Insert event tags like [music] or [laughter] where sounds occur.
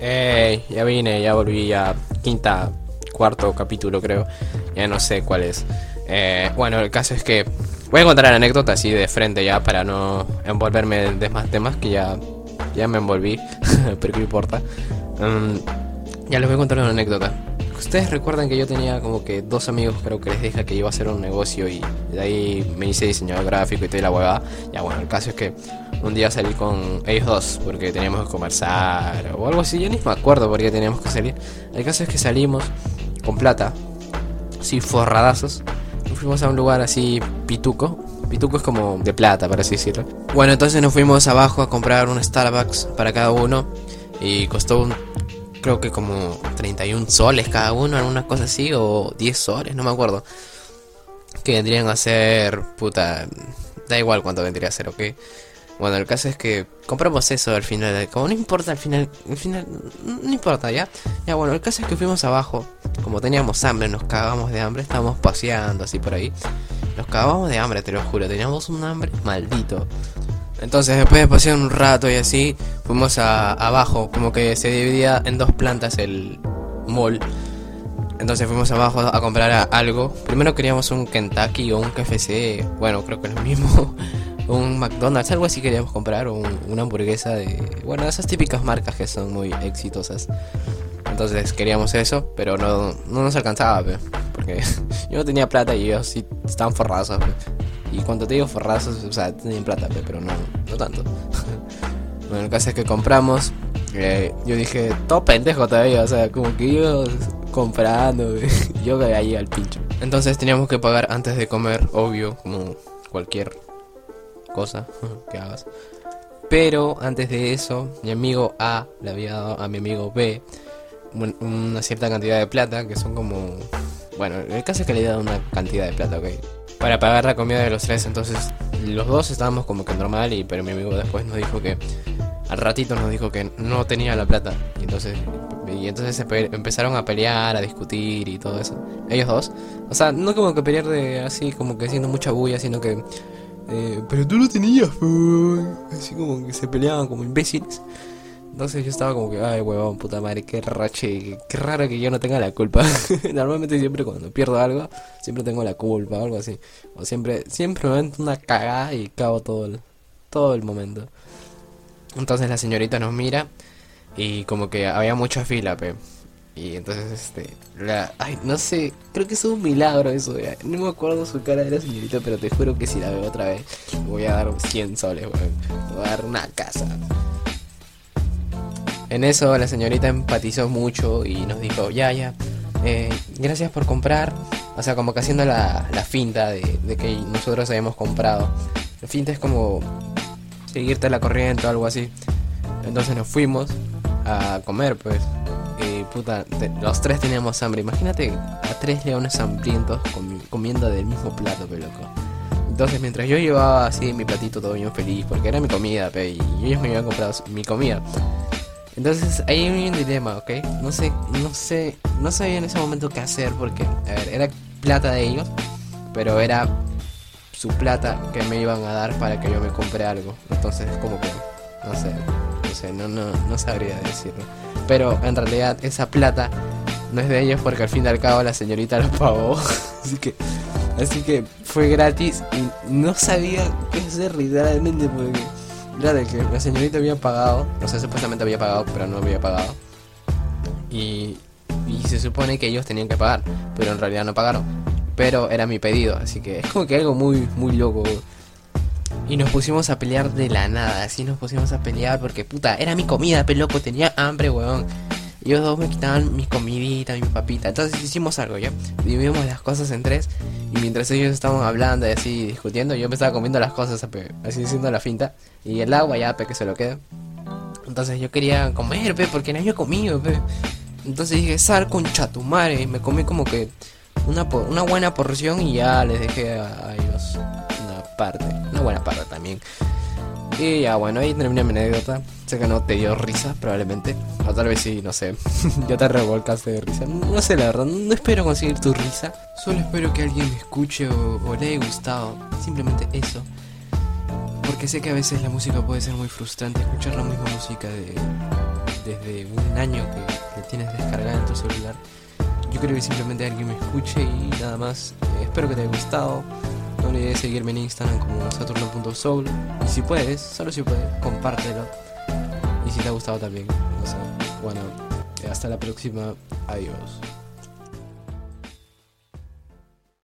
Eh, ya vine, ya volví, ya quinta, cuarto capítulo creo, ya no sé cuál es. Eh, bueno, el caso es que voy a contar anécdota así de frente ya para no envolverme de más temas que ya, ya me envolví, [laughs] pero qué importa. Mm, ya les voy a contar una anécdota. Ustedes recuerdan que yo tenía como que dos amigos, creo que les dije que iba a hacer un negocio y de ahí me hice diseñador gráfico y toda la huevada. Ya bueno, el caso es que un día salí con ellos dos porque teníamos que conversar o algo así. Yo ni me acuerdo por qué teníamos que salir. El caso es que salimos con plata, así forradazos. Nos fuimos a un lugar así pituco. Pituco es como de plata, para así decirlo. Bueno, entonces nos fuimos abajo a comprar un Starbucks para cada uno. Y costó un, creo que como 31 soles cada uno, alguna cosa así, o 10 soles, no me acuerdo. Que vendrían a ser, puta, da igual cuánto vendría a ser, ¿ok? Bueno, el caso es que compramos eso al final. Como no importa al final, al final, no importa, ¿ya? Ya, bueno, el caso es que fuimos abajo. Como teníamos hambre, nos cagamos de hambre. Estábamos paseando así por ahí. Nos cagamos de hambre, te lo juro. Teníamos un hambre maldito. Entonces, después de pasear un rato y así, fuimos a, abajo. Como que se dividía en dos plantas el mall. Entonces fuimos abajo a comprar algo. Primero queríamos un Kentucky o un KFC. Bueno, creo que es lo mismo [laughs] un McDonald's, algo así queríamos comprar, una hamburguesa de, bueno, esas típicas marcas que son muy exitosas. Entonces queríamos eso, pero no, no nos alcanzaba, porque [laughs] yo no tenía plata y ellos sí estaban forrazos. Y cuando te digo forrazos, o sea, tenían plata, pero no, no tanto. [laughs] bueno, el caso es que compramos. Eh, yo dije, todo pendejo todavía, o sea, como que yo comprando, [laughs] yo que ahí al pincho. Entonces teníamos que pagar antes de comer, obvio, como cualquier cosa [laughs] que hagas. Pero antes de eso, mi amigo A le había dado a mi amigo B una cierta cantidad de plata, que son como... Bueno, el caso es que le he dado una cantidad de plata, ok. Para pagar la comida de los tres, entonces los dos estábamos como que normal, y pero mi amigo después nos dijo que... Al ratito nos dijo que no tenía la plata. Y entonces, y entonces empezaron a pelear, a discutir y todo eso. Ellos dos. O sea, no como que pelear de así, como que haciendo mucha bulla, sino que eh, pero tú lo tenías, así como que se peleaban como imbéciles. Entonces yo estaba como que, ay, huevón, puta madre, qué rache, qué raro que yo no tenga la culpa. [laughs] Normalmente siempre cuando pierdo algo, siempre tengo la culpa o algo así. O siempre, siempre me meto una cagada y cago todo el, todo el momento. Entonces la señorita nos mira y como que había mucha fila, pe. Y entonces, este, ay, no sé, creo que es un milagro eso, No me acuerdo su cara de la señorita, pero te juro que si la veo otra vez, voy a dar 100 soles, weón. Voy a dar una casa. En eso la señorita empatizó mucho y nos dijo, ya, ya, eh, gracias por comprar. O sea, como que haciendo la, la finta de, de, que nosotros habíamos comprado. La finta es como seguirte la corriente o algo así. Entonces nos fuimos a comer, pues puta, los tres teníamos hambre. Imagínate a tres leones hambrientos comiendo del mismo plato, pe loco. Entonces, mientras yo llevaba así mi platito todo bien feliz, porque era mi comida, pe, y ellos me habían comprado mi comida. Entonces, ahí hay un dilema, ¿ok? No sé, no sé, no sabía en ese momento qué hacer, porque, era plata de ellos, pero era su plata que me iban a dar para que yo me compre algo. Entonces, como que, no sé, no sé, no, no, no sabría decirlo pero en realidad esa plata no es de ellos porque al fin y al cabo la señorita lo pagó. [laughs] así que así que fue gratis y no sabía qué hacer literalmente porque claro que la señorita había pagado, o sea, supuestamente había pagado, pero no había pagado. Y, y se supone que ellos tenían que pagar, pero en realidad no pagaron. Pero era mi pedido, así que es como que algo muy muy loco. Y nos pusimos a pelear de la nada, así nos pusimos a pelear porque puta, era mi comida, pe loco, tenía hambre, weón. Ellos dos me quitaban mi comidita, mi papita. Entonces hicimos algo, ¿ya? Dividimos las cosas en tres. Y mientras ellos estaban hablando y así discutiendo, yo me estaba comiendo las cosas, así haciendo la finta. Y el agua ya, pe, que se lo quede. Entonces yo quería comer, pe, porque no había comido, pe. Entonces dije, sal con chatumare. Y me comí como que una, una buena porción y ya les dejé a ellos parte, una buena parte también. Y ya bueno, ahí terminé mi anécdota. Sé que no te dio risa, probablemente. O tal vez sí, no sé. [laughs] ya te revolcaste de risa. No sé, la verdad, no espero conseguir tu risa. Solo espero que alguien me escuche o, le haya gustado. Simplemente eso. Porque sé que a veces la música puede ser muy frustrante. Escuchar la misma música de, desde un año que, que tienes descargada en tu celular. Yo creo que simplemente alguien me escuche y nada más. Eh, espero que te haya gustado. No olvides seguirme en Instagram como saturno.soul. Y si puedes, solo si puedes, compártelo. Y si te ha gustado también. Bueno, hasta la próxima. Adiós.